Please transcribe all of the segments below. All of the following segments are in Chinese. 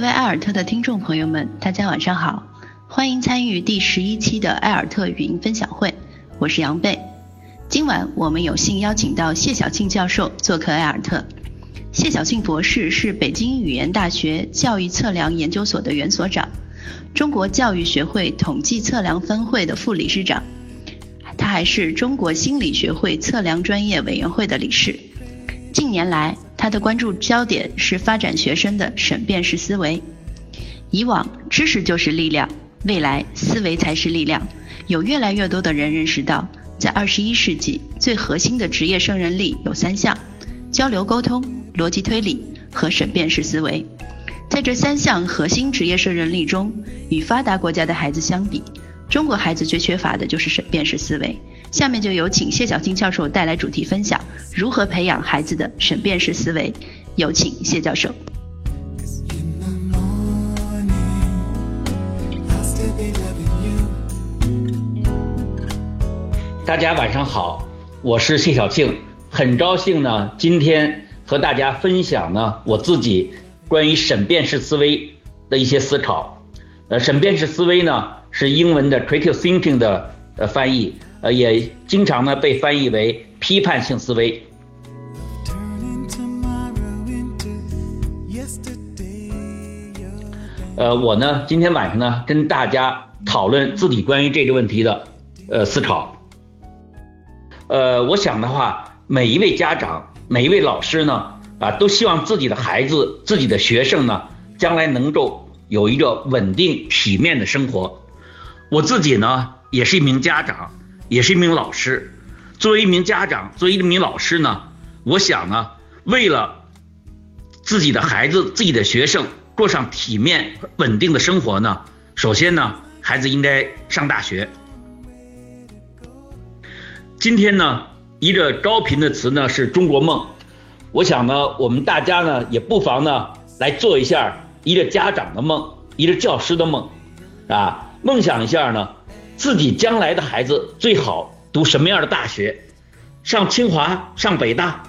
各位艾尔特的听众朋友们，大家晚上好，欢迎参与第十一期的艾尔特语音分享会，我是杨贝。今晚我们有幸邀请到谢小庆教授做客艾尔特。谢小庆博士是北京语言大学教育测量研究所的原所长，中国教育学会统计测量分会的副理事长，他还是中国心理学会测量专业委员会的理事。近年来，他的关注焦点是发展学生的审辩式思维。以往知识就是力量，未来思维才是力量。有越来越多的人认识到，在二十一世纪，最核心的职业胜任力有三项：交流沟通、逻辑推理和审辩式思维。在这三项核心职业胜任力中，与发达国家的孩子相比，中国孩子最缺乏的就是审辩式思维。下面就有请谢小庆教授带来主题分享：如何培养孩子的审辩式思维。有请谢教授。大家晚上好，我是谢小庆，很高兴呢，今天和大家分享呢我自己关于审辩式思维的一些思考。呃，审辩式思维呢是英文的 critical thinking 的呃翻译。呃，也经常呢被翻译为批判性思维。呃，我呢今天晚上呢跟大家讨论自己关于这个问题的呃思考。呃，我想的话，每一位家长、每一位老师呢啊，都希望自己的孩子、自己的学生呢，将来能够有一个稳定体面的生活。我自己呢也是一名家长。也是一名老师，作为一名家长，作为一名老师呢，我想呢，为了自己的孩子、自己的学生过上体面、稳定的生活呢，首先呢，孩子应该上大学。今天呢，一个高频的词呢是中国梦，我想呢，我们大家呢也不妨呢来做一下一个家长的梦，一个教师的梦，啊，梦想一下呢。自己将来的孩子最好读什么样的大学？上清华、上北大，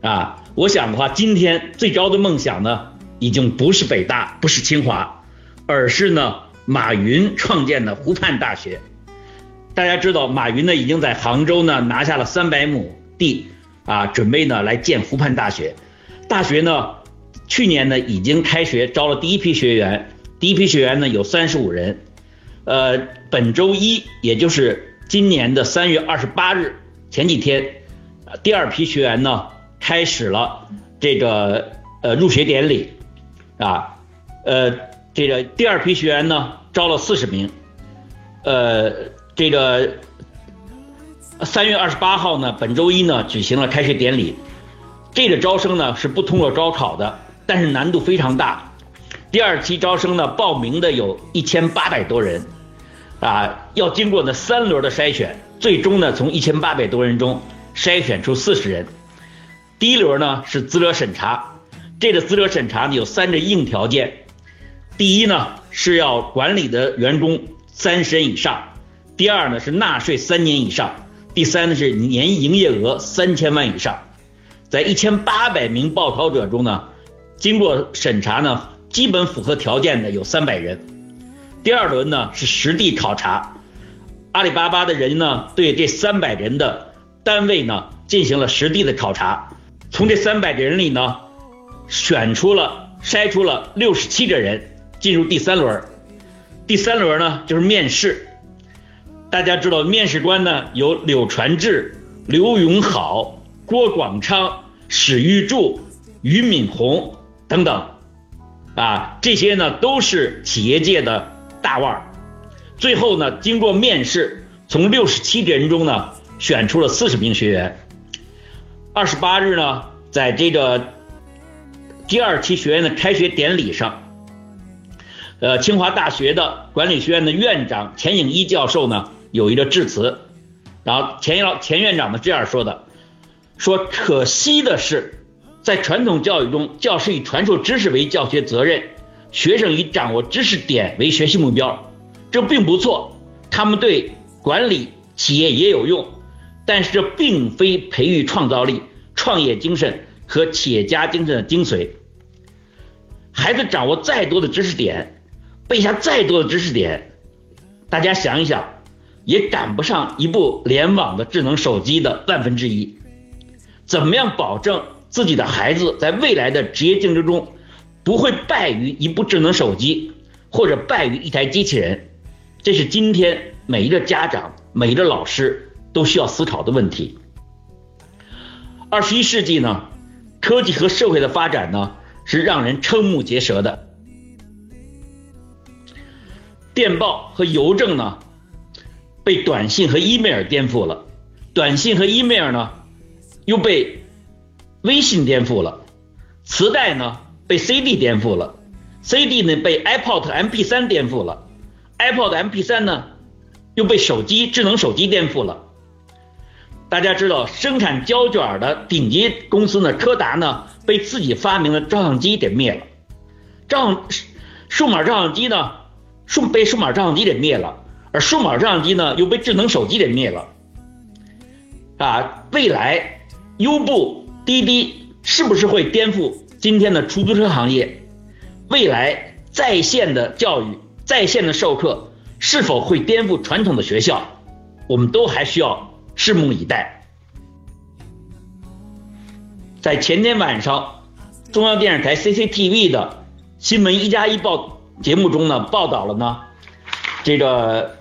啊，我想的话，今天最高的梦想呢，已经不是北大，不是清华，而是呢，马云创建的湖畔大学。大家知道，马云呢已经在杭州呢拿下了三百亩地，啊，准备呢来建湖畔大学。大学呢，去年呢已经开学，招了第一批学员，第一批学员呢有三十五人。呃，本周一，也就是今年的三月二十八日，前几天，第二批学员呢开始了这个呃入学典礼，啊，呃，这个第二批学员呢招了四十名，呃，这个三月二十八号呢，本周一呢举行了开学典礼，这个招生呢是不通过高考的，但是难度非常大。第二期招生呢，报名的有一千八百多人，啊，要经过呢三轮的筛选，最终呢从一千八百多人中筛选出四十人。第一轮呢是资格审查，这个资格审查呢有三个硬条件，第一呢是要管理的员工三十人以上，第二呢是纳税三年以上，第三呢是年营业额三千万以上。在一千八百名报考者中呢，经过审查呢。基本符合条件的有三百人，第二轮呢是实地考察，阿里巴巴的人呢对这三百人的单位呢进行了实地的考察，从这三百人里呢选出了筛出了六十七个人进入第三轮，第三轮呢就是面试，大家知道面试官呢有柳传志、刘永好、郭广昌、史玉柱、俞敏洪等等。啊，这些呢都是企业界的大腕儿。最后呢，经过面试，从六十七人中呢选出了四十名学员。二十八日呢，在这个第二期学员的开学典礼上，呃，清华大学的管理学院的院长钱颖一教授呢有一个致辞，然后钱老钱院长呢这样说的：说可惜的是。在传统教育中，教师以传授知识为教学责任，学生以掌握知识点为学习目标，这并不错，他们对管理企业也有用，但是这并非培育创造力、创业精神和企业家精神的精髓。孩子掌握再多的知识点，背下再多的知识点，大家想一想，也赶不上一部联网的智能手机的万分之一。怎么样保证自己的孩子在未来的职业竞争中不会败于一部智能手机，或者败于一台机器人？这是今天每一个家长、每一个老师都需要思考的问题。二十一世纪呢，科技和社会的发展呢？是让人瞠目结舌的。电报和邮政呢，被短信和 email 颠覆了；短信和 email 呢，又被微信颠覆了；磁带呢，被 CD 颠覆了；CD 呢，被 iPod MP3 颠覆了；iPod MP3 呢，又被手机智能手机颠覆了。大家知道，生产胶卷的顶级公司呢，柯达呢，被自己发明的照相机给灭了。照数码照相机呢，数被数码照相机给灭了，而数码照相机呢，又被智能手机给灭了。啊，未来优步、滴滴是不是会颠覆今天的出租车行业？未来在线的教育、在线的授课是否会颠覆传统的学校？我们都还需要。拭目以待。在前天晚上，中央电视台 CCTV 的新闻一加一报节目中呢，报道了呢，这个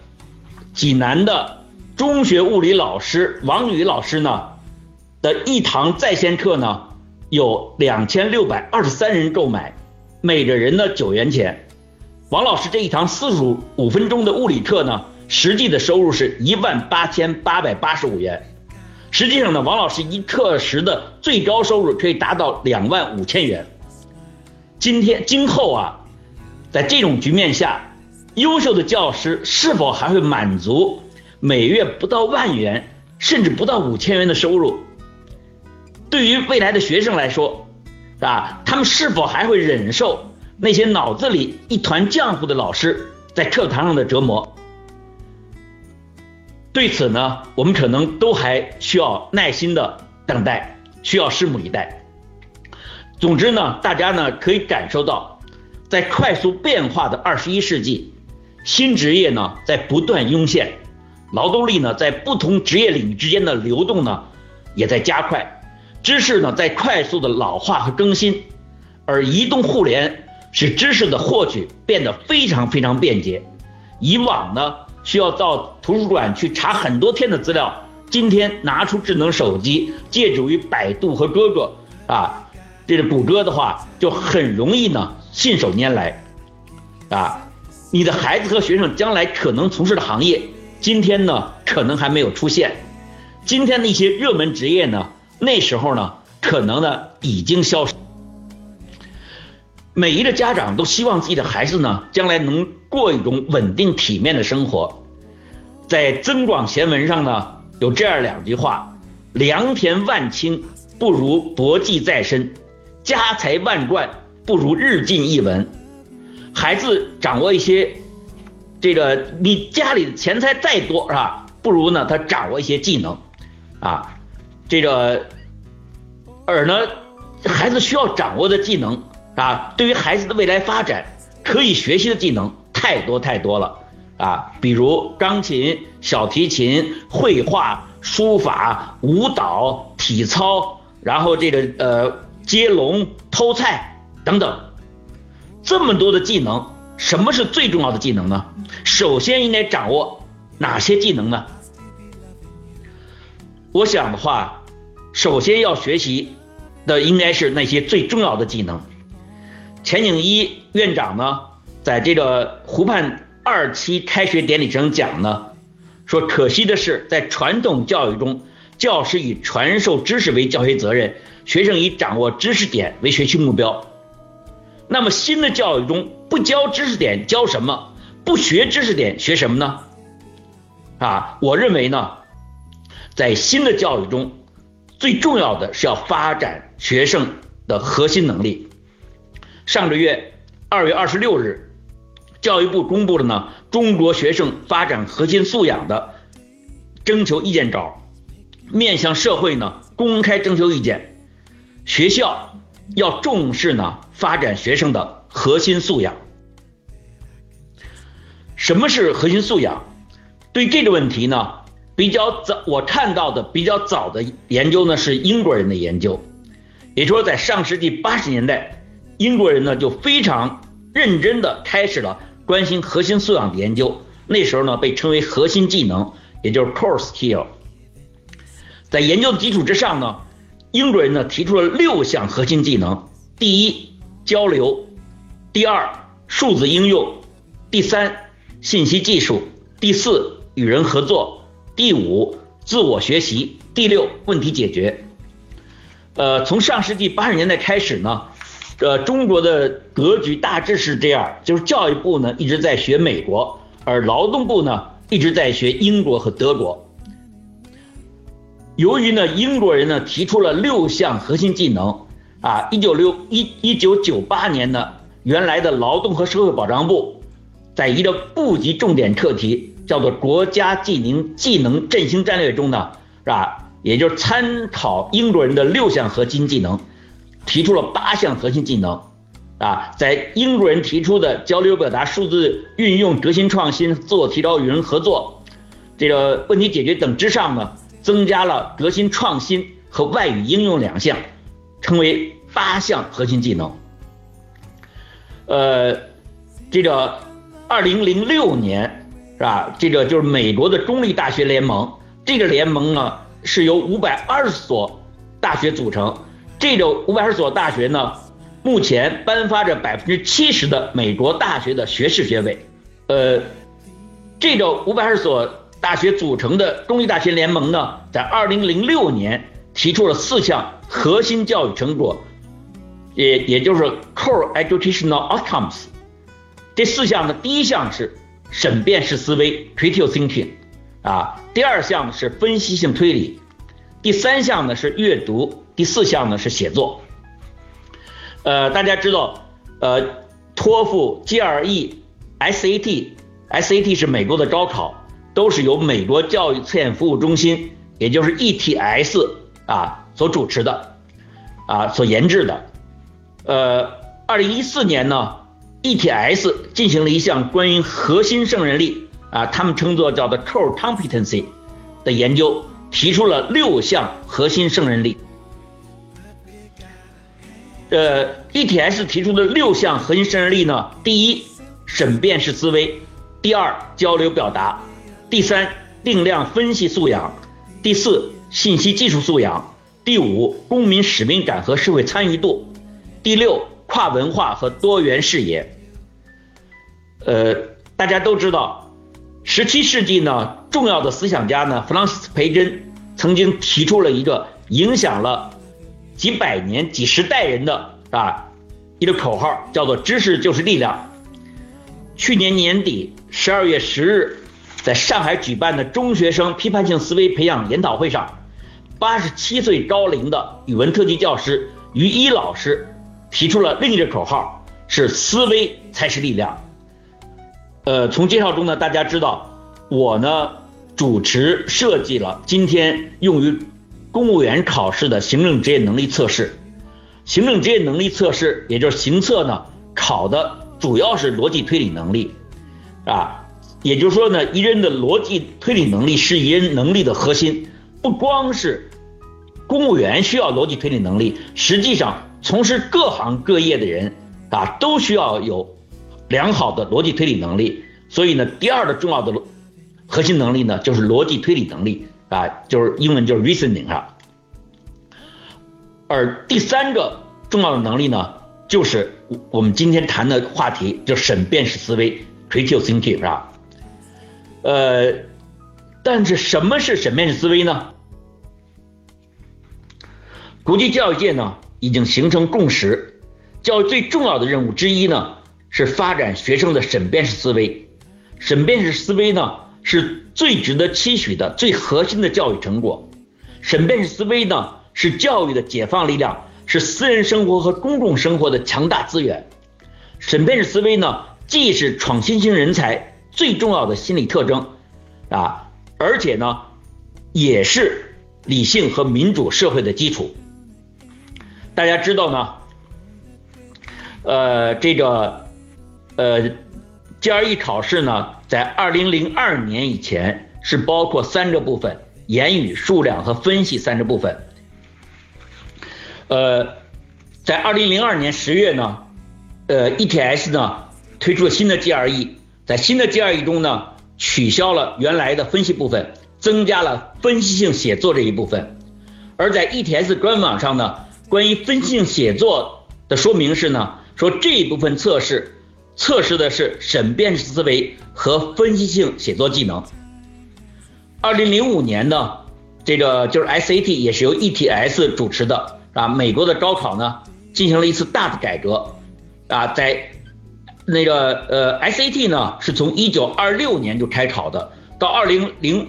济南的中学物理老师王宇老师呢的一堂在线课呢，有两千六百二十三人购买，每个人呢九元钱。王老师这一堂四十五分钟的物理课呢。实际的收入是一万八千八百八十五元。实际上呢，王老师一课时的最高收入可以达到两万五千元。今天今后啊，在这种局面下，优秀的教师是否还会满足每月不到万元，甚至不到五千元的收入？对于未来的学生来说，是吧？他们是否还会忍受那些脑子里一团浆糊的老师在课堂上的折磨？对此呢，我们可能都还需要耐心的等待，需要拭目以待。总之呢，大家呢可以感受到，在快速变化的二十一世纪，新职业呢在不断涌现，劳动力呢在不同职业领域之间的流动呢也在加快，知识呢在快速的老化和更新，而移动互联使知识的获取变得非常非常便捷。以往呢。需要到图书馆去查很多天的资料，今天拿出智能手机，借助于百度和哥哥啊，这个谷歌的话，就很容易呢信手拈来啊。你的孩子和学生将来可能从事的行业，今天呢可能还没有出现，今天的一些热门职业呢，那时候呢可能呢已经消失。每一个家长都希望自己的孩子呢，将来能过一种稳定体面的生活。在《增广贤文》上呢，有这样两句话：“良田万顷，不如薄技在身；家财万贯，不如日进一文。”孩子掌握一些这个，你家里的钱财再多是吧？不如呢，他掌握一些技能啊。这个，而呢，孩子需要掌握的技能。啊，对于孩子的未来发展，可以学习的技能太多太多了啊，比如钢琴、小提琴、绘画、书法、舞蹈、体操，然后这个呃接龙、偷菜等等，这么多的技能，什么是最重要的技能呢？首先应该掌握哪些技能呢？我想的话，首先要学习的应该是那些最重要的技能。钱景一院长呢，在这个湖畔二期开学典礼上讲呢，说可惜的是，在传统教育中，教师以传授知识为教学责任，学生以掌握知识点为学习目标。那么新的教育中，不教知识点，教什么？不学知识点，学什么呢？啊，我认为呢，在新的教育中，最重要的是要发展学生的核心能力。上个月二月二十六日，教育部公布了呢中国学生发展核心素养的征求意见稿，面向社会呢公开征求意见。学校要重视呢发展学生的核心素养。什么是核心素养？对这个问题呢，比较早我看到的比较早的研究呢是英国人的研究，也就是说在上世纪八十年代，英国人呢就非常认真的开始了关心核心素养的研究，那时候呢被称为核心技能，也就是 core skill。在研究的基础之上呢，英国人呢提出了六项核心技能：第一，交流；第二，数字应用；第三，信息技术；第四，与人合作；第五，自我学习；第六，问题解决。呃，从上世纪八十年代开始呢，呃，中国的格局大致是这样，就是教育部呢一直在学美国，而劳动部呢一直在学英国和德国。由于呢，英国人呢提出了六项核心技能，啊，一九六一一九九八年呢，原来的劳动和社会保障部，在一个部级重点课题叫做国家技能技能振兴战略中呢，是吧？也就是参考英国人的六项核心技能，提出了八项核心技能，啊，在英国人提出的交流表达、数字运用、革新创新、自我提高、与人合作，这个问题解决等之上呢。增加了革新创新和外语应用两项，称为八项核心技能。呃，这个二零零六年啊？这个就是美国的中立大学联盟，这个联盟呢是由五百二十所大学组成。这个五百二十所大学呢，目前颁发着百分之七十的美国大学的学士学位。呃，这个五百二十所。大学组成的中立大学联盟呢，在二零零六年提出了四项核心教育成果，也也就是 core educational outcomes。这四项的第一项是审辩式思维 critical thinking，啊，第二项是分析性推理，第三项呢是阅读，第四项呢是写作。呃，大家知道，呃，托福、GRE、SAT，SAT 是美国的高考。都是由美国教育测验服务中心，也就是 ETS 啊所主持的，啊所研制的。呃，二零一四年呢，ETS 进行了一项关于核心胜任力啊，他们称作叫做 Core Competency 的研究，提出了六项核心胜任力。呃，ETS 提出的六项核心胜任力呢，第一，审辩式思维；第二，交流表达。第三，定量分析素养；第四，信息技术素养；第五，公民使命感和社会参与度；第六，跨文化和多元视野。呃，大家都知道，十七世纪呢，重要的思想家呢，弗朗西斯培根曾经提出了一个影响了几百年、几十代人的啊一个口号，叫做“知识就是力量”。去年年底十二月十日。在上海举办的中学生批判性思维培养研讨会上，八十七岁高龄的语文特级教师于一老师提出了另一个口号：是思维才是力量。呃，从介绍中呢，大家知道我呢主持设计了今天用于公务员考试的行政职业能力测试。行政职业能力测试，也就是行测呢，考的主要是逻辑推理能力，啊。也就是说呢，一人的逻辑推理能力是一人能力的核心，不光是公务员需要逻辑推理能力，实际上从事各行各业的人啊都需要有良好的逻辑推理能力。所以呢，第二个重要的核心能力呢就是逻辑推理能力啊，就是英文就是 reasoning 啊。而第三个重要的能力呢，就是我们今天谈的话题，就审辩式思维 critical thinking 是吧？呃，但是什么是审辩式思维呢？国际教育界呢已经形成共识，教育最重要的任务之一呢是发展学生的审辩式思维。审辩式思维呢是最值得期许的、最核心的教育成果。审辩式思维呢是教育的解放力量，是私人生活和公共生活的强大资源。审辩式思维呢既是创新型人才。最重要的心理特征啊，而且呢，也是理性和民主社会的基础。大家知道呢，呃，这个呃 GRE 考试呢，在二零零二年以前是包括三个部分：言语、数量和分析三个部分。呃，在二零零二年十月呢，呃，ETS 呢推出了新的 GRE，在新的 GRE 中呢，取消了原来的分析部分，增加了分析性写作这一部分。而在 ETS 官网上呢，关于分析性写作的说明是呢，说这一部分测试测试的是审辩式思维和分析性写作技能。二零零五年呢，这个就是 SAT 也是由 ETS 主持的。啊，美国的高考呢进行了一次大的改革，啊，在那个呃 SAT 呢是从一九二六年就开考的，到二零零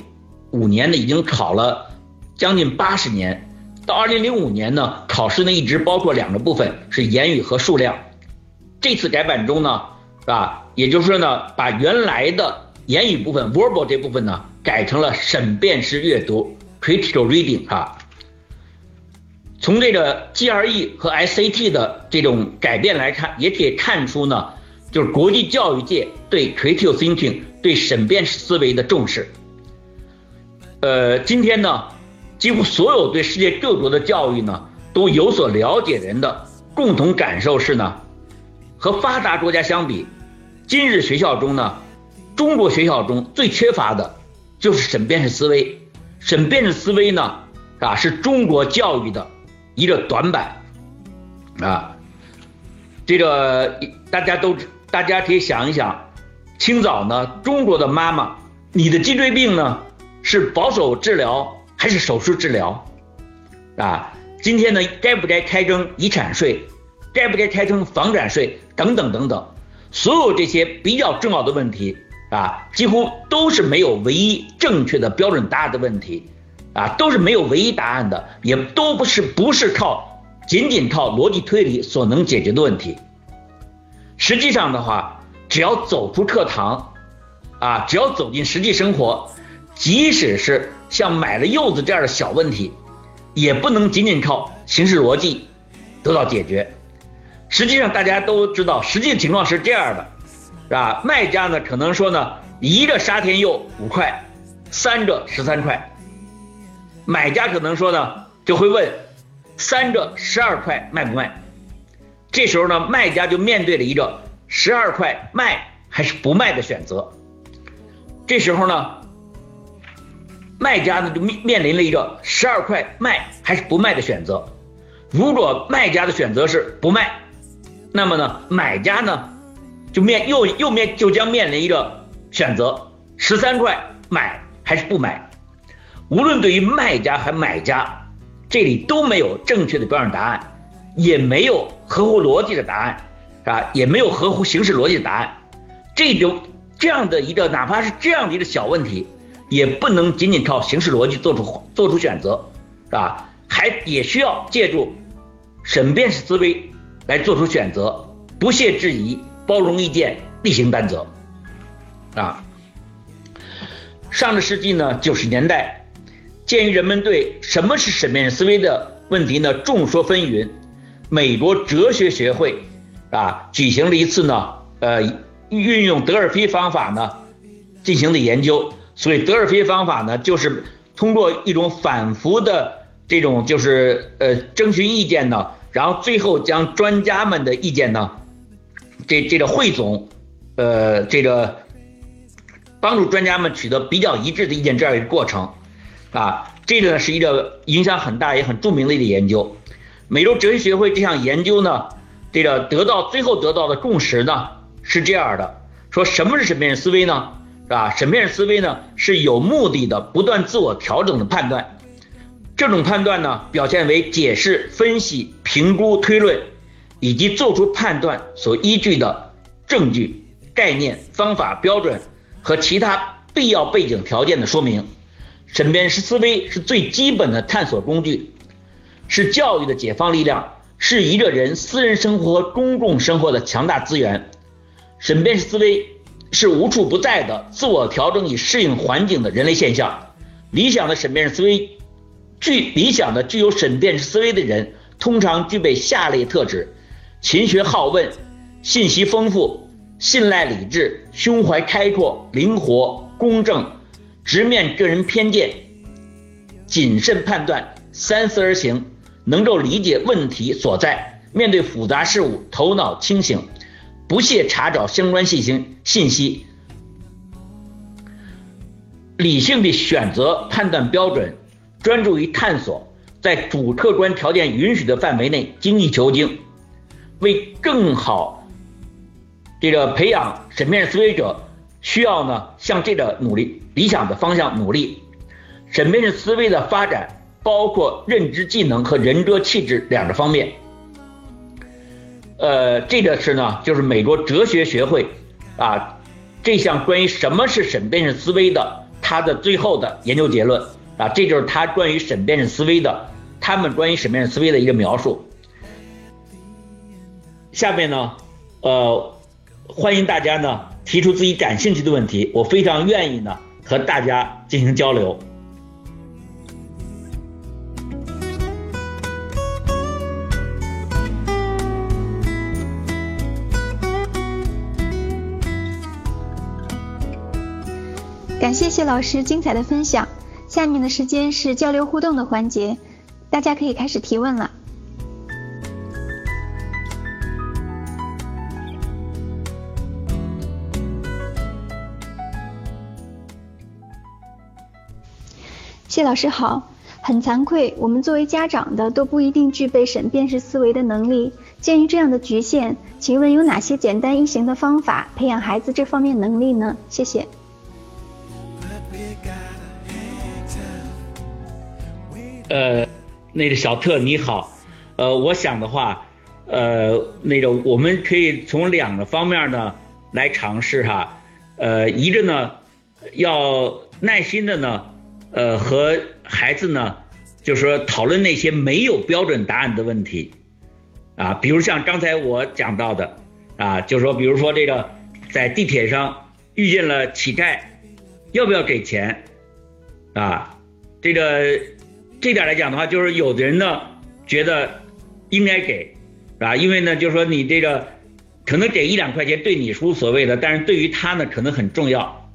五年呢已经考了将近八十年，到二零零五年呢考试呢一直包括两个部分是言语和数量，这次改版中呢是吧，也就是说呢把原来的言语部分 verbal 这部分呢改成了审辩式阅读 critical reading 啊。从这个 GRE 和 SAT 的这种改变来看，也可以看出呢，就是国际教育界对 critical thinking 对审辩式思维的重视。呃，今天呢，几乎所有对世界各国的教育呢都有所了解人的共同感受是呢，和发达国家相比，今日学校中呢，中国学校中最缺乏的就是审辩式思维。审辩式思维呢，啊，是中国教育的。一个短板啊，这个大家都大家可以想一想，清早呢，中国的妈妈，你的脊椎病呢是保守治疗还是手术治疗啊？今天呢，该不该开征遗产税？该不该开征房产税？等等等等，所有这些比较重要的问题啊，几乎都是没有唯一正确的标准答案的问题。啊，都是没有唯一答案的，也都不是不是靠仅仅靠逻辑推理所能解决的问题。实际上的话，只要走出课堂，啊，只要走进实际生活，即使是像买了柚子这样的小问题，也不能仅仅靠形式逻辑得到解决。实际上大家都知道，实际情况是这样的，是吧？卖家呢可能说呢，一个沙田柚五块，三个十三块。买家可能说呢，就会问，三个十二块卖不卖？这时候呢，卖家就面对了一个十二块卖还是不卖的选择。这时候呢，卖家呢就面面临了一个十二块卖还是不卖的选择。如果卖家的选择是不卖，那么呢，买家呢就面又又面就将面临一个选择：十三块买还是不买？无论对于卖家还买家，这里都没有正确的标准答案，也没有合乎逻辑的答案，是吧？也没有合乎形式逻辑的答案。这种这样的一个，哪怕是这样的一个小问题，也不能仅仅靠形式逻辑做出做出选择，是吧？还也需要借助审辩式思维来做出选择，不屑质疑，包容意见，厉行担责，啊。上个世纪呢九十年代。鉴于人们对什么是审辩式思维的问题呢众说纷纭，美国哲学学会啊举行了一次呢呃运用德尔菲方法呢进行的研究。所以德尔菲方法呢就是通过一种反复的这种就是呃征询意见呢，然后最后将专家们的意见呢这这个汇总，呃这个帮助专家们取得比较一致的意见这样一个过程。啊，这个呢是一个影响很大也很著名的一个研究。美洲哲学学会这项研究呢，这个得到最后得到的共识呢是这样的：说什么是审辩思维呢？是吧？审辩式思维呢是有目的的、不断自我调整的判断。这种判断呢表现为解释、分析、评估、推论以及做出判断所依据的证据、概念、方法、标准和其他必要背景条件的说明。审辩式思维是最基本的探索工具，是教育的解放力量，是一个人私人生活和公共生活的强大资源。审辩式思维是无处不在的自我调整以适应环境的人类现象。理想的审辩思维具理想的具有审辩思维的人，通常具备下列特质：勤学好问，信息丰富，信赖理智，胸怀开阔，灵活公正，直面个人偏见，谨慎判断，三思而行，能够理解问题所在，面对复杂事物头脑清醒，不懈查找相关信息信息，理性的选择判断标准，专注于探索，在主客观条件允许的范围内精益求精，为更好这个培养审辩思维者，需要呢向这个努力理想的方向努力。审辩思维的发展包括认知技能和人格气质两个方面。呃，这个是呢，就是美国哲学学会啊这项关于什么是审辩式思维的，它的最后的研究结论啊，这就是他关于审辩式思维的，他们关于审辩式思维的一个描述。下面呢，呃，欢迎大家呢提出自己感兴趣的问题，我非常愿意呢和大家进行交流。感谢谢老师精彩的分享。下面的时间是交流互动的环节，大家可以开始提问了。谢老师好，很惭愧，我们作为家长的都不一定具备审辩式思维的能力。鉴于这样的局限，请问有哪些简单易行的方法培养孩子这方面能力呢？谢谢。呃，那个小特你好，呃，我想的话，呃，那个我们可以从两个方面呢来尝试哈，呃，一个呢要耐心的呢，呃，和孩子呢，就是说讨论那些没有标准答案的问题，啊，比如像刚才我讲到的，啊，就说，比如说这个在地铁上遇见了乞丐，要不要给钱？啊，这个。这点来讲的话，就是有的人呢觉得应该给，啊，因为呢就是说你这个可能给一两块钱对你是无所谓的，但是对于他呢可能很重要。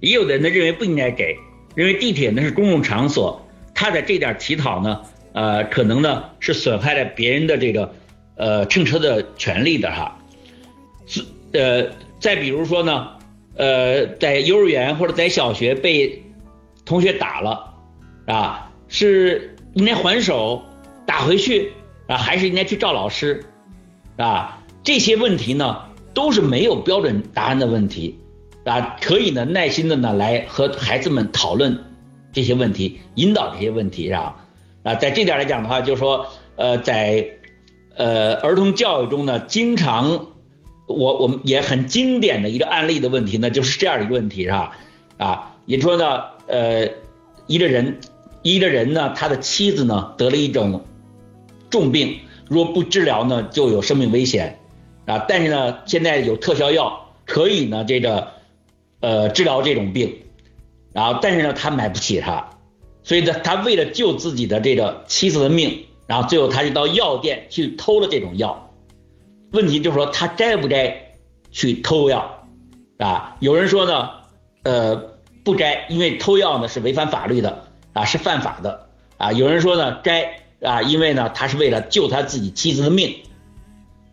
也有的人呢认为不应该给，认为地铁呢是公共场所，他在这点乞讨呢，呃，可能呢是损害了别人的这个呃乘车的权利的哈。呃，再比如说呢，呃，在幼儿园或者在小学被同学打了啊。是应该还手打回去啊，还是应该去找老师啊？这些问题呢，都是没有标准答案的问题啊。可以呢，耐心的呢来和孩子们讨论这些问题，引导这些问题啊。啊，在这点来讲的话，就是说，呃，在呃儿童教育中呢，经常我我们也很经典的一个案例的问题呢，就是这样一个问题是吧？啊，也说呢，呃，一个人。一个人呢，他的妻子呢得了一种重病，若不治疗呢，就有生命危险啊。但是呢，现在有特效药可以呢，这个呃治疗这种病，然后但是呢，他买不起它，所以呢，他为了救自己的这个妻子的命，然后最后他就到药店去偷了这种药。问题就是说，他该不该去偷药啊？有人说呢，呃，不该，因为偷药呢是违反法律的。啊，是犯法的啊！有人说呢，该啊，因为呢，他是为了救他自己妻子的命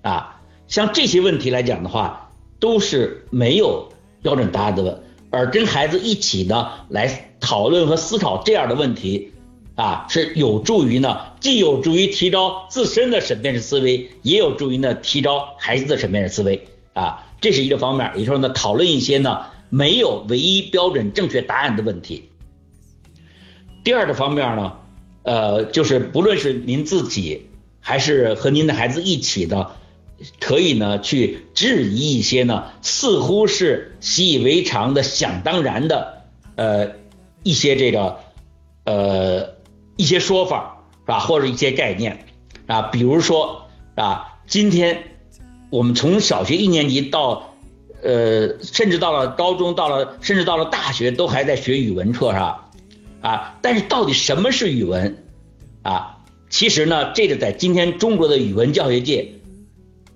啊。像这些问题来讲的话，都是没有标准答案的问，而跟孩子一起呢来讨论和思考这样的问题啊，是有助于呢，既有助于提高自身的审辩式思维，也有助于呢提高孩子的审辩式思维啊。这是一个方面，也就是说呢，讨论一些呢没有唯一标准正确答案的问题。第二个方面呢，呃，就是不论是您自己还是和您的孩子一起的，可以呢去质疑一些呢似乎是习以为常的、想当然的呃一些这个呃一些说法是吧，或者一些概念啊，比如说啊，今天我们从小学一年级到呃，甚至到了高中，到了甚至到了大学，都还在学语文课是吧？啊，但是到底什么是语文？啊，其实呢，这个在今天中国的语文教学界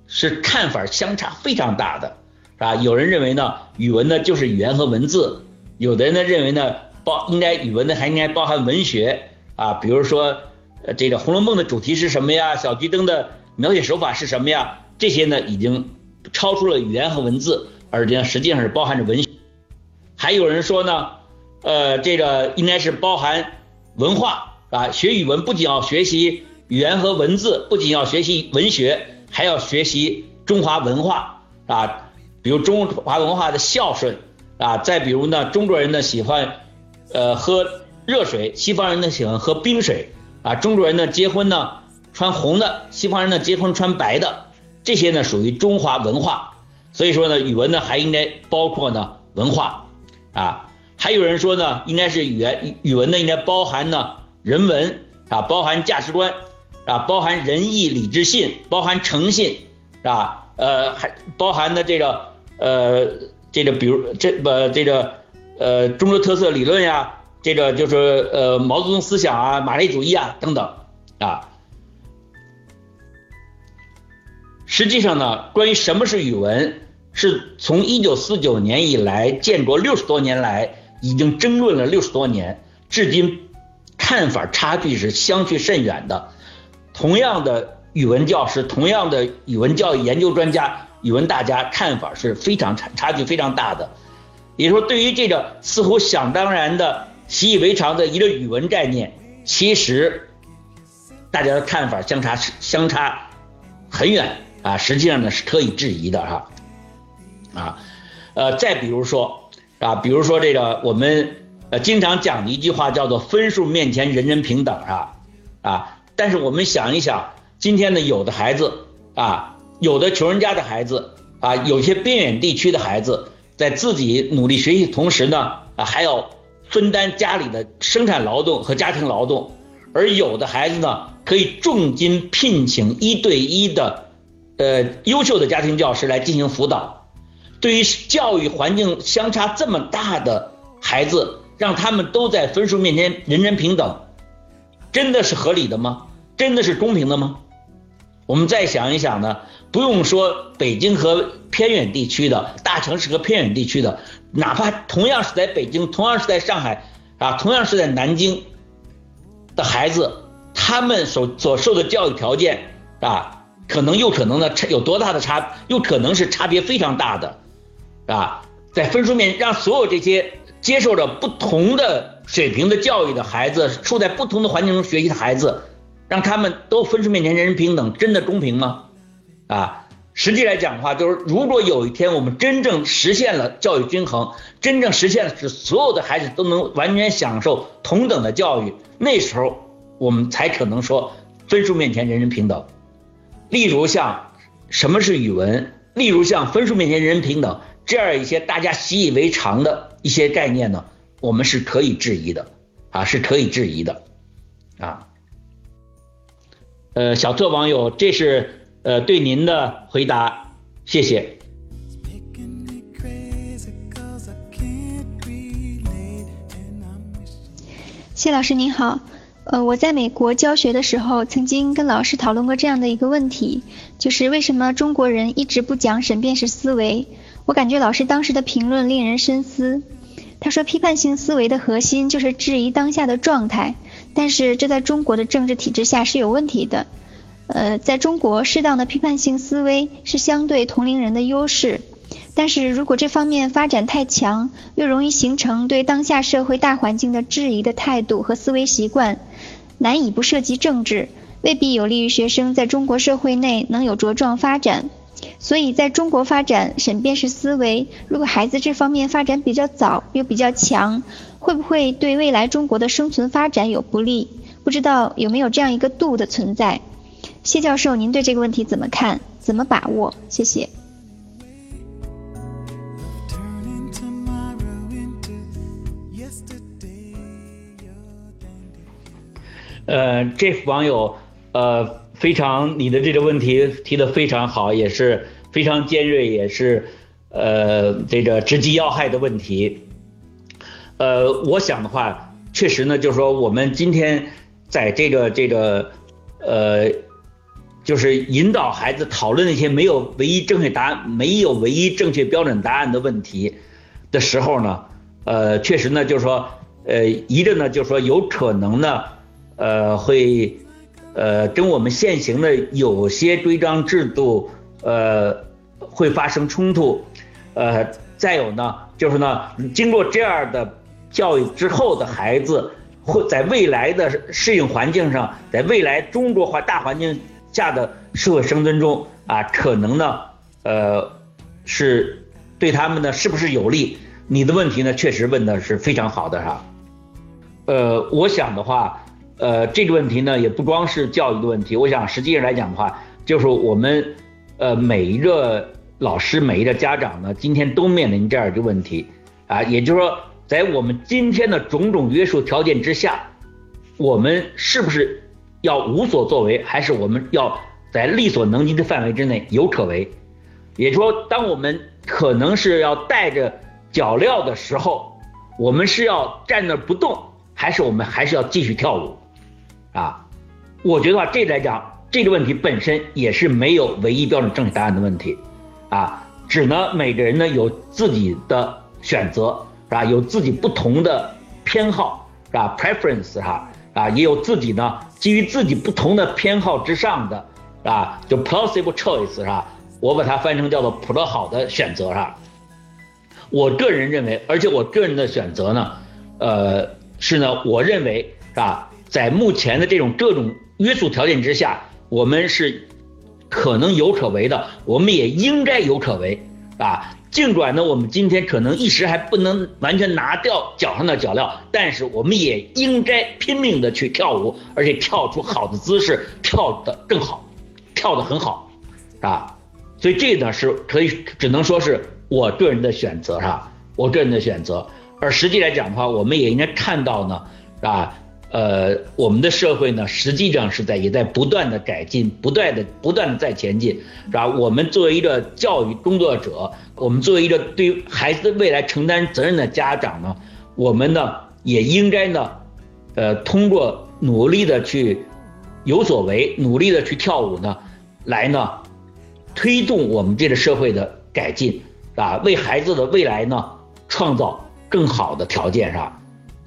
是看法相差非常大的，是吧？有人认为呢，语文呢就是语言和文字，有的人呢认为呢，包应该语文呢还应该包含文学啊，比如说，呃，这个《红楼梦》的主题是什么呀？小桔灯的描写手法是什么呀？这些呢已经超出了语言和文字，而且实际上是包含着文学。还有人说呢，呃，这个应该是包含文化啊，学语文不仅要学习语言和文字，不仅要学习文学，还要学习中华文化啊，比如中华文化的孝顺啊，再比如呢，中国人呢喜欢呃喝热水，西方人呢喜欢喝冰水啊，中国人呢结婚呢穿红的，西方人呢结婚穿白的，这些呢属于中华文化，所以说呢，语文呢还应该包括呢文化。啊，还有人说呢，应该是语言语文呢应该包含呢人文啊，包含价值观啊，包含仁义礼智信，包含诚信是吧？呃，还包含的这个呃这个比如这不这个呃中国特色理论呀，这个就是呃毛泽东思想啊，马列主义啊等等啊。实际上呢，关于什么是语文？是从一九四九年以来，建国六十多年来，已经争论了六十多年，至今看法差距是相去甚远的。同样的语文教师，同样的语文教育研究专家、语文大家，看法是非常差差距非常大的。也就是说，对于这个似乎想当然的、习以为常的一个语文概念，其实大家的看法相差相差很远啊，实际上呢是可以质疑的哈。啊，呃，再比如说啊，比如说这个我们呃经常讲的一句话叫做“分数面前人人平等”啊啊，但是我们想一想，今天呢有的孩子啊，有的穷人家的孩子啊，有些边远地区的孩子，在自己努力学习同时呢啊，还要分担家里的生产劳动和家庭劳动，而有的孩子呢，可以重金聘请一对一的呃优秀的家庭教师来进行辅导。对于教育环境相差这么大的孩子，让他们都在分数面前人人平等，真的是合理的吗？真的是公平的吗？我们再想一想呢，不用说北京和偏远地区的大城市和偏远地区的，哪怕同样是在北京，同样是在上海啊，同样是在南京的孩子，他们所所受的教育条件啊，可能又可能呢差有多大的差，又可能是差别非常大的。啊，在分数面让所有这些接受着不同的水平的教育的孩子，处在不同的环境中学习的孩子，让他们都分数面前人人平等，真的公平吗？啊，实际来讲的话，就是如果有一天我们真正实现了教育均衡，真正实现了使所有的孩子都能完全享受同等的教育，那时候我们才可能说分数面前人人平等。例如像什么是语文，例如像分数面前人人平等。这样一些大家习以为常的一些概念呢，我们是可以质疑的啊，是可以质疑的啊。呃，小特网友，这是呃对您的回答，谢谢。谢老师您好，呃，我在美国教学的时候，曾经跟老师讨论过这样的一个问题，就是为什么中国人一直不讲审辩式思维？我感觉老师当时的评论令人深思。他说，批判性思维的核心就是质疑当下的状态，但是这在中国的政治体制下是有问题的。呃，在中国，适当的批判性思维是相对同龄人的优势，但是如果这方面发展太强，又容易形成对当下社会大环境的质疑的态度和思维习惯，难以不涉及政治，未必有利于学生在中国社会内能有茁壮发展。所以，在中国发展审辩式思维，如果孩子这方面发展比较早又比较强，会不会对未来中国的生存发展有不利？不知道有没有这样一个度的存在？谢教授，您对这个问题怎么看？怎么把握？谢谢。呃，这网友，呃。非常，你的这个问题提的非常好，也是非常尖锐，也是呃这个直击要害的问题。呃，我想的话，确实呢，就是说我们今天在这个这个呃就是引导孩子讨论那些没有唯一正确答案、没有唯一正确标准答案的问题的时候呢，呃，确实呢，就是说，呃，一个呢，就是说有可能呢，呃，会，呃，跟我们现行的有些规章制度，呃，会发生冲突，呃，再有呢，就是呢，经过这样的教育之后的孩子，会在未来的适应环境上，在未来中国化大环境。下的社会生存中啊，可能呢，呃，是对他们呢是不是有利？你的问题呢，确实问的是非常好的哈。呃，我想的话，呃，这个问题呢，也不光是教育的问题。我想实际上来讲的话，就是我们呃每一个老师、每一个家长呢，今天都面临这样一个问题啊，也就是说，在我们今天的种种约束条件之下，我们是不是？要无所作为，还是我们要在力所能及的范围之内有可为？也就是说，当我们可能是要带着脚镣的时候，我们是要站那不动，还是我们还是要继续跳舞？啊，我觉得话这来讲，这个问题本身也是没有唯一标准正确答案的问题，啊，只能每个人呢有自己的选择，是吧？有自己不同的偏好，是吧？preference 哈。啊，也有自己呢，基于自己不同的偏好之上的，啊，就 plausible choice 是吧？我把它翻成叫做普乐好的选择是吧？我个人认为，而且我个人的选择呢，呃，是呢，我认为是吧，在目前的这种各种约束条件之下，我们是可能有可为的，我们也应该有可为，啊。尽管呢，我们今天可能一时还不能完全拿掉脚上的脚镣，但是我们也应该拼命的去跳舞，而且跳出好的姿势，跳得更好，跳得很好，啊，所以这呢是可以只能说是我个人的选择，哈，我个人的选择。而实际来讲的话，我们也应该看到呢，啊。呃，我们的社会呢，实际上是在也在不断的改进，不断的不断的在前进，是吧？我们作为一个教育工作者，我们作为一个对孩子未来承担责任的家长呢，我们呢也应该呢，呃，通过努力的去有所为，努力的去跳舞呢，来呢推动我们这个社会的改进，啊，为孩子的未来呢创造更好的条件，是吧？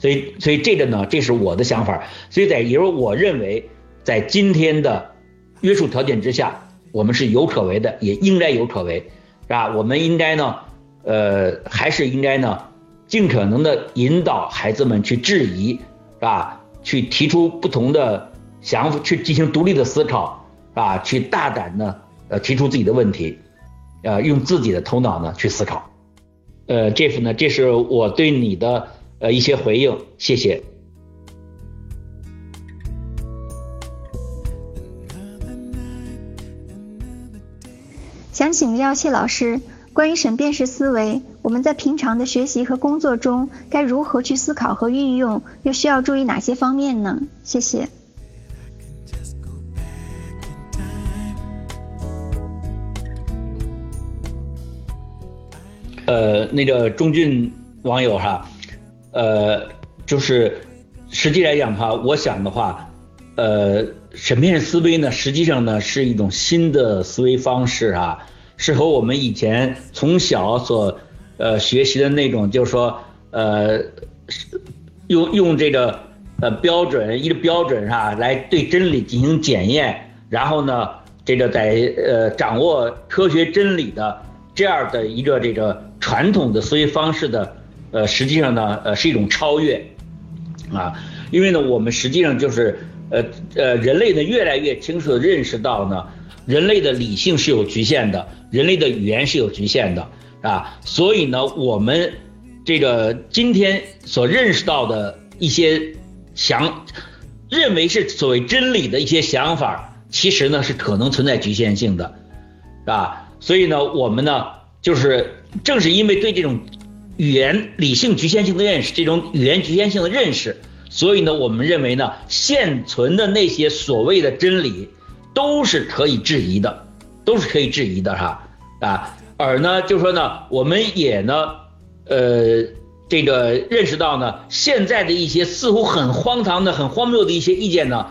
所以，所以这个呢，这是我的想法。所以在，也就是我认为，在今天的约束条件之下，我们是有可为的，也应该有可为，是吧？我们应该呢，呃，还是应该呢，尽可能的引导孩子们去质疑，是吧？去提出不同的想法，去进行独立的思考，啊，去大胆的呃提出自己的问题，呃，用自己的头脑呢去思考。呃，Jeff 呢，这是我对你的。呃，一些回应，谢谢。想请教谢老师，关于审辩式思维，我们在平常的学习和工作中该如何去思考和运用？又需要注意哪些方面呢？谢谢。呃，那个中俊网友哈。呃，就是实际来讲的话，我想的话，呃，审辩思维呢，实际上呢是一种新的思维方式啊，是和我们以前从小所呃学习的那种，就是说呃用用这个呃标准一个标准哈来对真理进行检验，然后呢这个在呃掌握科学真理的这样的一个这个传统的思维方式的。呃，实际上呢，呃，是一种超越，啊，因为呢，我们实际上就是，呃呃，人类呢越来越清楚的认识到呢，人类的理性是有局限的，人类的语言是有局限的，啊，所以呢，我们这个今天所认识到的一些想认为是所谓真理的一些想法，其实呢是可能存在局限性的，啊？所以呢，我们呢就是正是因为对这种。语言理性局限性的认识，这种语言局限性的认识，所以呢，我们认为呢，现存的那些所谓的真理都是可以质疑的，都是可以质疑的哈啊。而呢，就说呢，我们也呢，呃，这个认识到呢，现在的一些似乎很荒唐的、很荒谬的一些意见呢，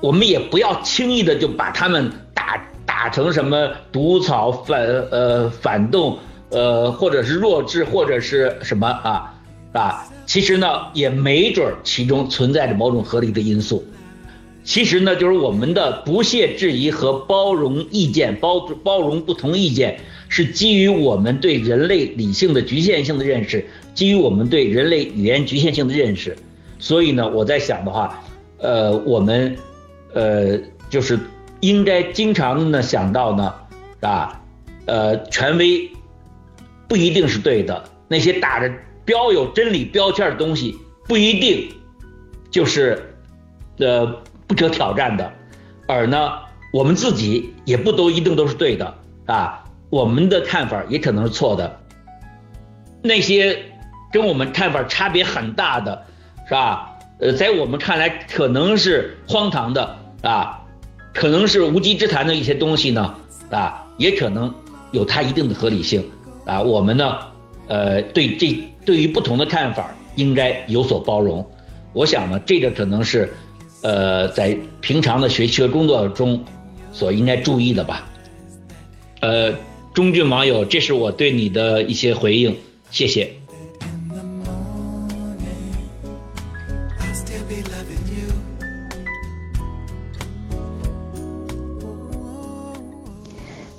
我们也不要轻易的就把他们打打成什么毒草反呃反动呃或者是弱智或者是什么啊啊，其实呢也没准其中存在着某种合理的因素。其实呢，就是我们的不屑质疑和包容意见，包包容不同意见，是基于我们对人类理性的局限性的认识，基于我们对人类语言局限性的认识。所以呢，我在想的话，呃，我们，呃，就是应该经常呢想到呢，啊，呃，权威不一定是对的，那些打着标有真理标签的东西不一定就是，呃。不可挑战的，而呢，我们自己也不都一定都是对的啊，我们的看法也可能是错的。那些跟我们看法差别很大的，是吧？呃，在我们看来可能是荒唐的啊，可能是无稽之谈的一些东西呢，啊，也可能有它一定的合理性啊。我们呢，呃，对这对于不同的看法应该有所包容。我想呢，这个可能是。呃，在平常的学习和工作中，所应该注意的吧。呃，中俊网友，这是我对你的一些回应，谢谢。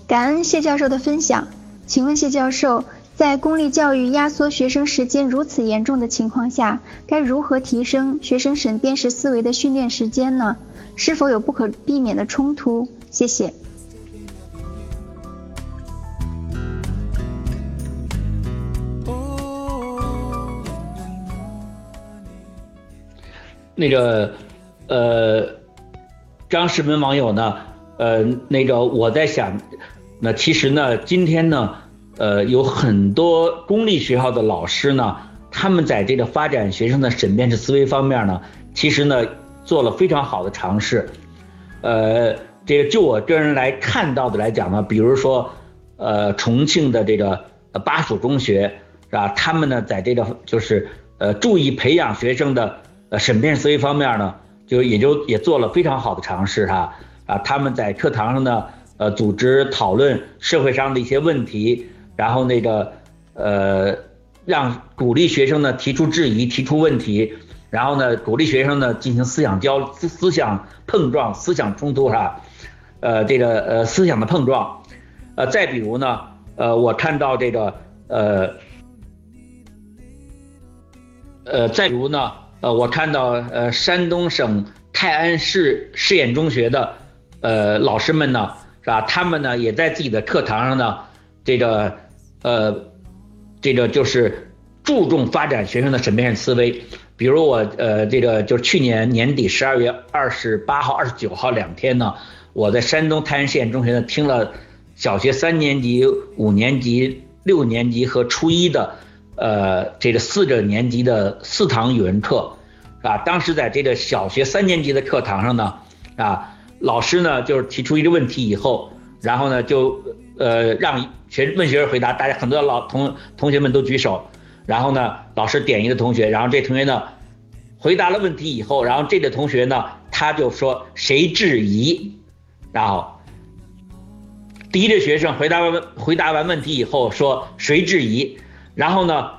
感恩谢教授的分享，请问谢教授。在公立教育压缩学生时间如此严重的情况下，该如何提升学生审辨识思维的训练时间呢？是否有不可避免的冲突？谢谢。那个，呃，张世文网友呢？呃，那个我在想，那其实呢，今天呢？呃，有很多公立学校的老师呢，他们在这个发展学生的审辩式思维方面呢，其实呢做了非常好的尝试。呃，这个就我个人来看到的来讲呢，比如说，呃，重庆的这个巴蜀中学是吧？他们呢在这个就是呃注意培养学生的呃审辩思维方面呢，就也就也做了非常好的尝试哈啊，他们在课堂上呢呃组织讨论社会上的一些问题。然后那个，呃，让鼓励学生呢提出质疑、提出问题，然后呢鼓励学生呢进行思想交思思想碰撞、思想冲突哈，呃，这个呃思想的碰撞，呃，再比如呢，呃，我看到这个呃，呃，再比如呢，呃，我看到呃山东省泰安市试验中学的呃老师们呢，啊？他们呢也在自己的课堂上呢，这个。呃，这个就是注重发展学生的审辩式思维。比如我呃，这个就是去年年底十二月二十八号、二十九号两天呢，我在山东泰安实验中学呢听了小学三年级、五年级、六年级和初一的呃这个四个年级的四堂语文课，啊，当时在这个小学三年级的课堂上呢，啊，老师呢就是提出一个问题以后，然后呢就呃让。学问学生回答，大家很多老同同学们都举手，然后呢，老师点一个同学，然后这同学呢回答了问题以后，然后这个同学呢他就说谁质疑，然后第一个学生回答完回答完问题以后说谁质疑，然后呢，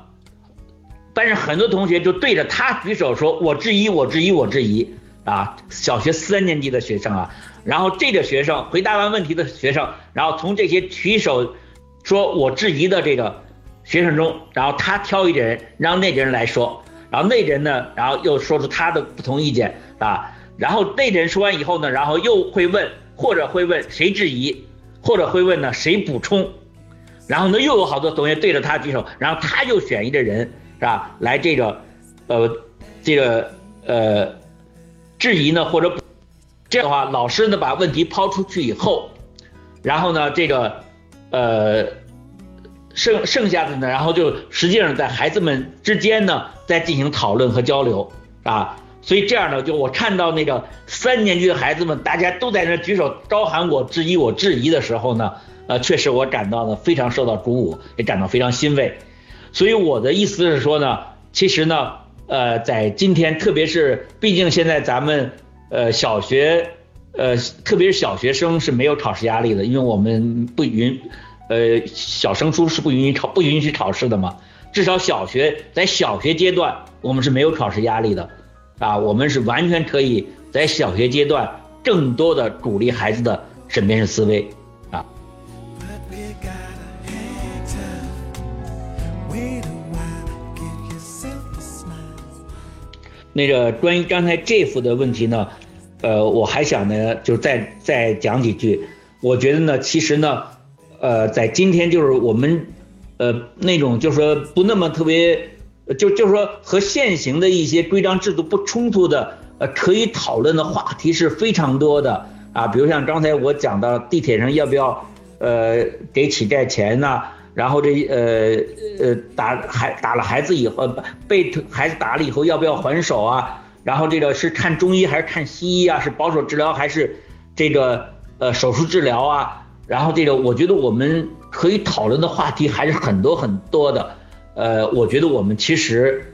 班上很多同学就对着他举手说我质疑我质疑我质疑啊，小学三年级的学生啊，然后这个学生回答完问题的学生，然后从这些举手。说我质疑的这个学生中，然后他挑一个人，让那个人来说，然后那人呢，然后又说出他的不同意见啊，然后那人说完以后呢，然后又会问，或者会问谁质疑，或者会问呢谁补充，然后呢又有好多同学对着他举手，然后他又选一个人是吧，来这个呃这个呃质疑呢或者这样的话，老师呢把问题抛出去以后，然后呢这个。呃，剩剩下的呢，然后就实际上在孩子们之间呢，在进行讨论和交流啊，所以这样呢，就我看到那个三年级的孩子们，大家都在那举手招喊我质疑我质疑的时候呢，呃，确实我感到呢非常受到鼓舞，也感到非常欣慰。所以我的意思是说呢，其实呢，呃，在今天，特别是毕竟现在咱们呃，小学，呃，特别是小学生是没有考试压力的，因为我们不允，呃，小升初是不允许考不允许考试的嘛。至少小学在小学阶段，我们是没有考试压力的，啊，我们是完全可以在小学阶段更多的鼓励孩子的审辩式思维。啊那个关于刚才 Jeff 的问题呢，呃，我还想呢，就再再讲几句。我觉得呢，其实呢，呃，在今天就是我们，呃，那种就是说不那么特别，就就是说和现行的一些规章制度不冲突的，呃，可以讨论的话题是非常多的啊。比如像刚才我讲到地铁上要不要，呃，给乞丐钱呐。然后这呃呃打孩打了孩子以后被孩子打了以后要不要还手啊？然后这个是看中医还是看西医啊？是保守治疗还是这个呃手术治疗啊？然后这个我觉得我们可以讨论的话题还是很多很多的。呃，我觉得我们其实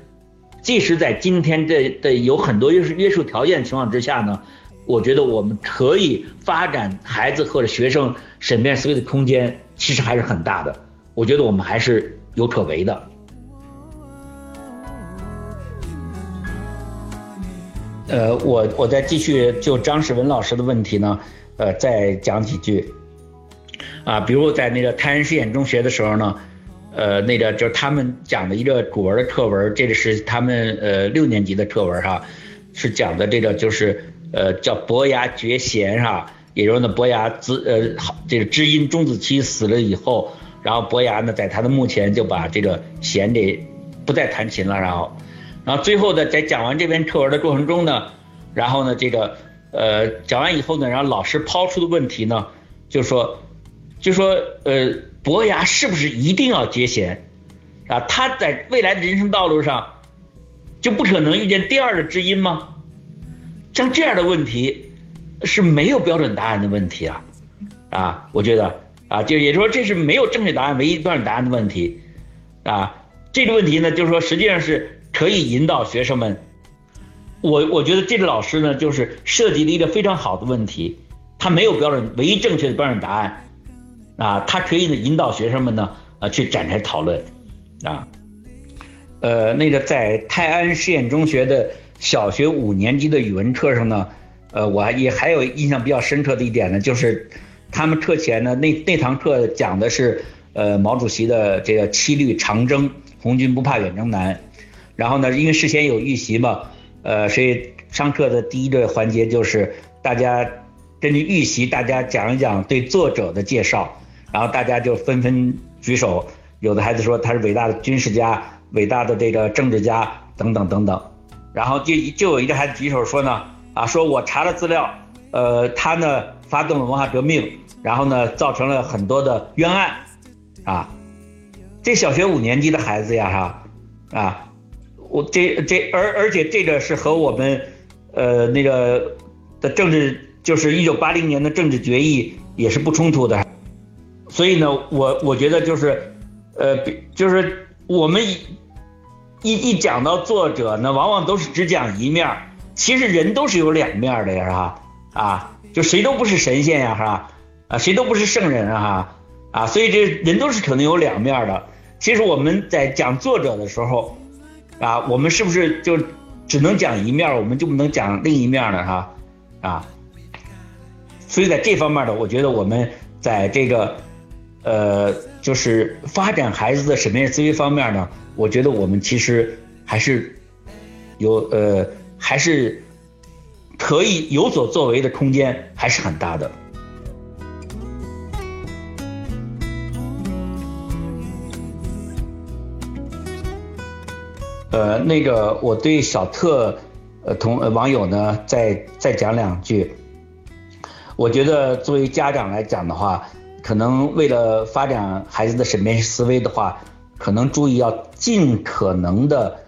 即使在今天这的有很多约束约束条件情况之下呢，我觉得我们可以发展孩子或者学生审辩思维的空间其实还是很大的。我觉得我们还是有可为的。呃，我我再继续就张世文老师的问题呢，呃，再讲几句。啊，比如在那个泰安实验中学的时候呢，呃，那个就是他们讲的一个古文的课文，这个是他们呃六年级的课文哈，是讲的这个就是呃叫伯牙绝弦哈，也就是那伯牙子呃好这个知音钟子期死了以后。然后伯牙呢，在他的墓前就把这个弦给不再弹琴了。然后，然后最后呢，在讲完这篇课文的过程中呢，然后呢，这个呃讲完以后呢，然后老师抛出的问题呢，就说，就说呃伯牙是不是一定要接弦啊？他在未来的人生道路上就不可能遇见第二个知音吗？像这样的问题是没有标准答案的问题啊啊，我觉得。啊，就也就说这是没有正确答案、唯一标准答案的问题，啊，这个问题呢，就是说实际上是可以引导学生们，我我觉得这个老师呢，就是设计了一个非常好的问题，他没有标准唯一正确的标准答案，啊，他可以呢引导学生们呢，呃，去展开讨论，啊，呃，那个在泰安实验中学的小学五年级的语文课上呢，呃，我也还有印象比较深刻的一点呢，就是。他们课前呢，那那堂课讲的是，呃，毛主席的这个七律长征，红军不怕远征难。然后呢，因为事先有预习嘛，呃，所以上课的第一个环节就是大家根据预习，大家讲一讲对作者的介绍。然后大家就纷纷举手，有的孩子说他是伟大的军事家，伟大的这个政治家等等等等。然后就就有一个孩子举手说呢，啊，说我查了资料，呃，他呢发动了文化革命。然后呢，造成了很多的冤案，啊，这小学五年级的孩子呀，哈，啊，我这这而而且这个是和我们，呃，那个的政治，就是一九八零年的政治决议也是不冲突的，所以呢，我我觉得就是，呃，就是我们一一讲到作者呢，往往都是只讲一面其实人都是有两面的呀，是吧？啊，就谁都不是神仙呀，哈？啊，谁都不是圣人啊哈，啊，所以这人都是可能有两面的。其实我们在讲作者的时候，啊，我们是不是就只能讲一面，我们就不能讲另一面呢？哈，啊，所以在这方面呢，我觉得我们在这个呃，就是发展孩子的审美思维方面呢，我觉得我们其实还是有呃，还是可以有所作为的空间，还是很大的。呃，那个我对小特，呃同网友呢再再讲两句。我觉得作为家长来讲的话，可能为了发展孩子的审辩思维的话，可能注意要尽可能的，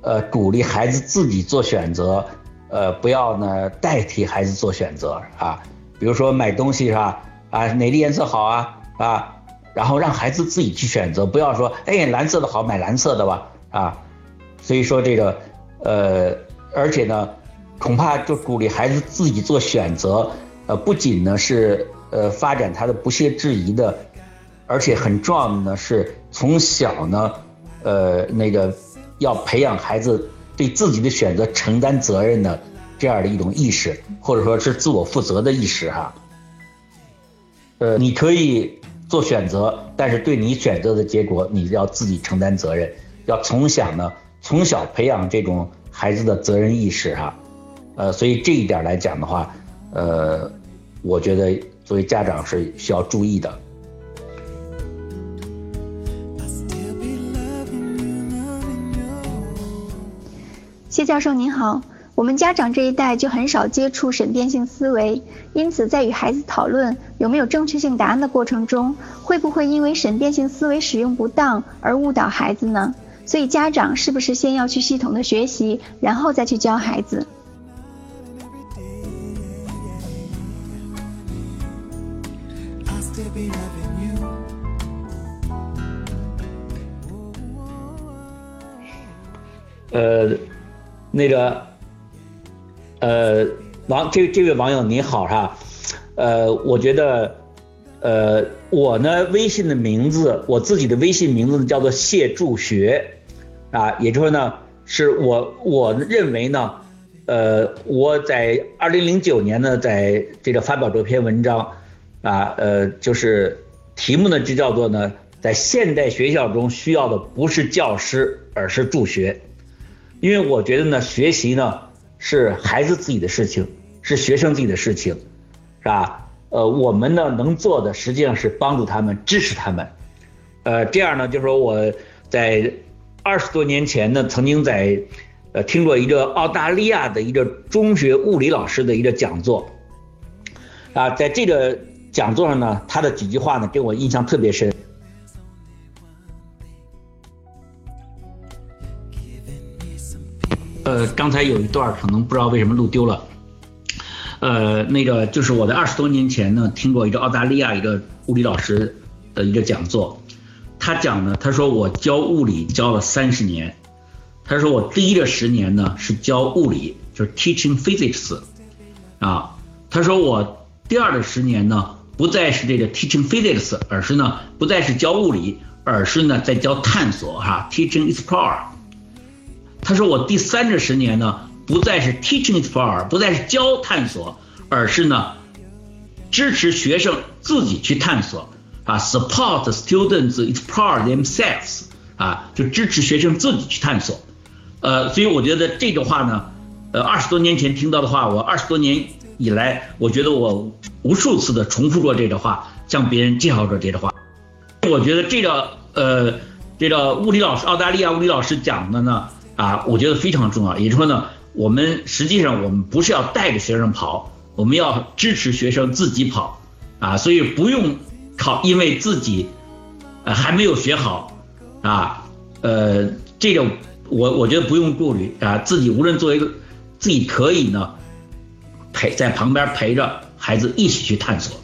呃鼓励孩子自己做选择，呃不要呢代替孩子做选择啊。比如说买东西是吧？啊哪个颜色好啊啊，然后让孩子自己去选择，不要说哎蓝色的好买蓝色的吧啊。所以说这个，呃，而且呢，恐怕就鼓励孩子自己做选择，呃，不仅呢是呃发展他的不屑质疑的，而且很重要的呢是从小呢，呃，那个要培养孩子对自己的选择承担责任的这样的一种意识，或者说是自我负责的意识哈。呃，你可以做选择，但是对你选择的结果，你要自己承担责任。要从小呢，从小培养这种孩子的责任意识哈。呃，所以这一点来讲的话，呃，我觉得作为家长是需要注意的。教授您好。我们家长这一代就很少接触审辩性思维，因此在与孩子讨论有没有正确性答案的过程中，会不会因为审辩性思维使用不当而误导孩子呢？所以家长是不是先要去系统的学习，然后再去教孩子？呃，那个。呃，网这这位网友你好哈，呃，我觉得，呃，我呢微信的名字，我自己的微信名字叫做谢助学，啊，也就是说呢，是我我认为呢，呃，我在二零零九年呢，在这个发表这篇文章，啊，呃，就是题目呢就叫做呢，在现代学校中需要的不是教师，而是助学，因为我觉得呢，学习呢。是孩子自己的事情，是学生自己的事情，是吧？呃，我们呢能做的实际上是帮助他们，支持他们。呃，这样呢，就是说我在二十多年前呢，曾经在呃听过一个澳大利亚的一个中学物理老师的一个讲座，啊，在这个讲座上呢，他的几句话呢给我印象特别深。呃，刚才有一段可能不知道为什么录丢了。呃，那个就是我在二十多年前呢，听过一个澳大利亚一个物理老师的一个讲座，他讲呢，他说我教物理教了三十年，他说我第一个十年呢是教物理，就是 teaching physics，啊，他说我第二个十年呢不再是这个 teaching physics，而是呢不再是教物理，而是呢在教探索哈，teaching explore。他说：“我第三这十年呢，不再是 teaching explore，不再是教探索，而是呢，支持学生自己去探索啊，support students explore themselves 啊，就支持学生自己去探索。呃，所以我觉得这个话呢，呃，二十多年前听到的话，我二十多年以来，我觉得我无数次的重复过这个话，向别人介绍过这个话。我觉得这个呃，这个物理老师，澳大利亚物理老师讲的呢。”啊，我觉得非常重要。也就是说呢，我们实际上我们不是要带着学生跑，我们要支持学生自己跑啊，所以不用考，因为自己呃还没有学好啊，呃，这个我我觉得不用顾虑啊，自己无论作为一个自己可以呢陪在旁边陪着孩子一起去探索。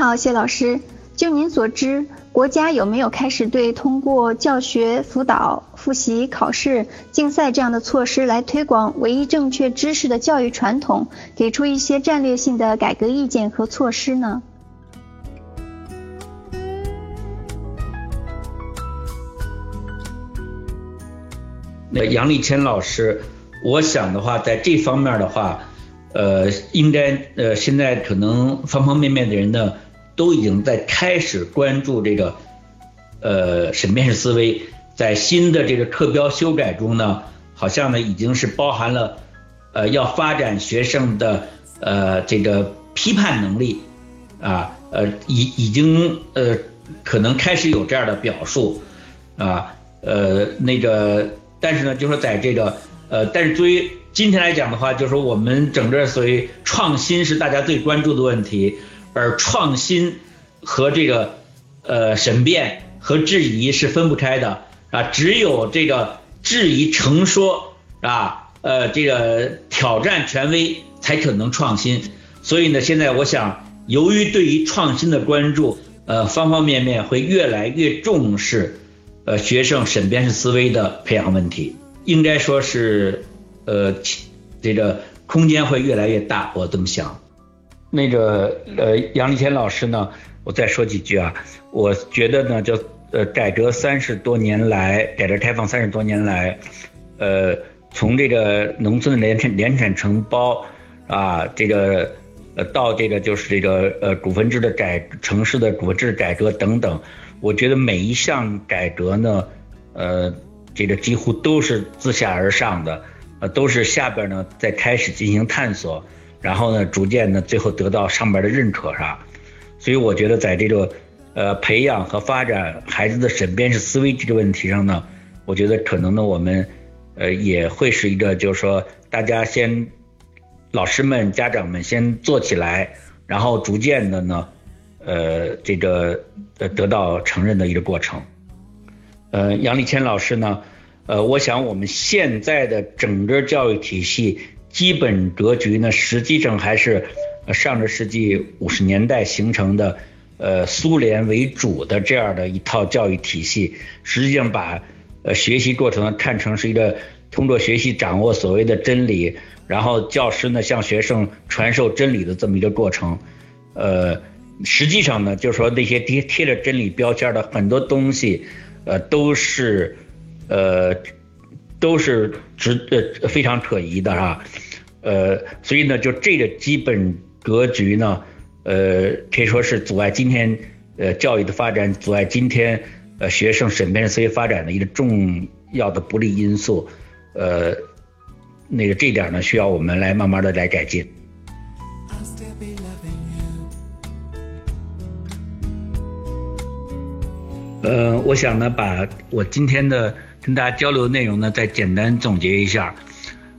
好，谢老师。就您所知，国家有没有开始对通过教学辅导、复习、考试、竞赛这样的措施来推广唯一正确知识的教育传统，给出一些战略性的改革意见和措施呢？那杨立谦老师，我想的话，在这方面的话。呃，应该呃，现在可能方方面面的人呢，都已经在开始关注这个呃审辩式思维，在新的这个课标修改中呢，好像呢已经是包含了呃要发展学生的呃这个批判能力。啊，呃已已经呃可能开始有这样的表述。啊，呃那个但是呢，就说在这个呃，但是作为今天来讲的话，就是说我们整个所谓创新是大家最关注的问题，而创新和这个呃审辩和质疑是分不开的啊，只有这个质疑成说啊，呃这个挑战权威才可能创新。所以呢，现在我想，由于对于创新的关注，呃，方方面面会越来越重视，呃，学生审辩式思维的培养问题，应该说是，呃，这个空间会越来越大，我这么想。那个，呃，杨立谦老师呢，我再说几句啊，我觉得呢，就呃，改革三十多年来，改革开放三十多年来，呃，从这个农村的联产联产承包啊，这个。呃，到这个就是这个呃股份制的改，城市的股份制改革等等，我觉得每一项改革呢，呃，这个几乎都是自下而上的，呃，都是下边呢在开始进行探索，然后呢，逐渐呢最后得到上边的认可是吧，所以我觉得在这个呃培养和发展孩子的审辩式思维这个问题上呢，我觉得可能呢我们呃也会是一个就是说大家先。老师们、家长们先做起来，然后逐渐的呢，呃，这个呃得到承认的一个过程。呃，杨立谦老师呢，呃，我想我们现在的整个教育体系基本格局呢，实际上还是上个世纪五十年代形成的，呃，苏联为主的这样的一套教育体系，实际上把呃学习过程看成是一个通过学习掌握所谓的真理。然后教师呢向学生传授真理的这么一个过程，呃，实际上呢就是说那些贴贴着真理标签的很多东西，呃都是，呃都是值呃非常可疑的哈，呃所以呢就这个基本格局呢，呃可以说是阻碍今天呃教育的发展，阻碍今天呃学生审辩思维发展的一个重要的不利因素，呃。那个这点呢，需要我们来慢慢的来改进。呃，我想呢，把我今天的跟大家交流的内容呢，再简单总结一下。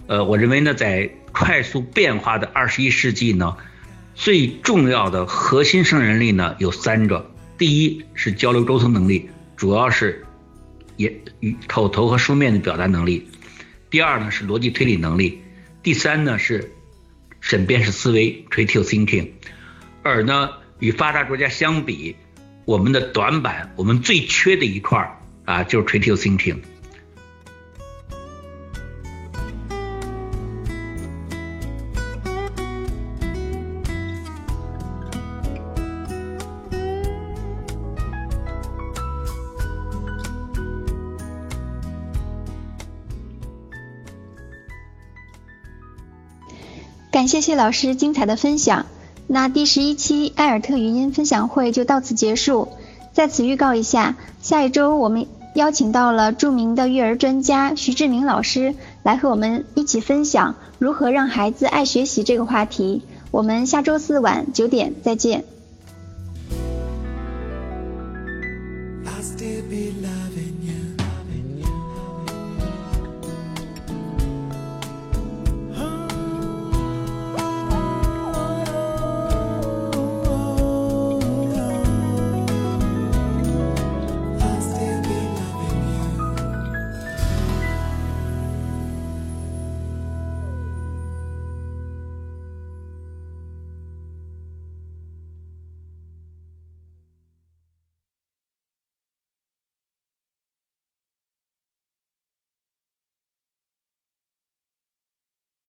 呃，我认为呢，在快速变化的二十一世纪呢，最重要的核心胜任力呢有三个：第一是交流沟通能力，主要是也与口头和书面的表达能力。第二呢是逻辑推理能力，第三呢是审辩式思维 （critical thinking）。而呢与发达国家相比，我们的短板，我们最缺的一块儿啊就是 critical thinking。感谢谢老师精彩的分享。那第十一期艾尔特语音分享会就到此结束。在此预告一下，下一周我们邀请到了著名的育儿专家徐志明老师来和我们一起分享如何让孩子爱学习这个话题。我们下周四晚九点再见。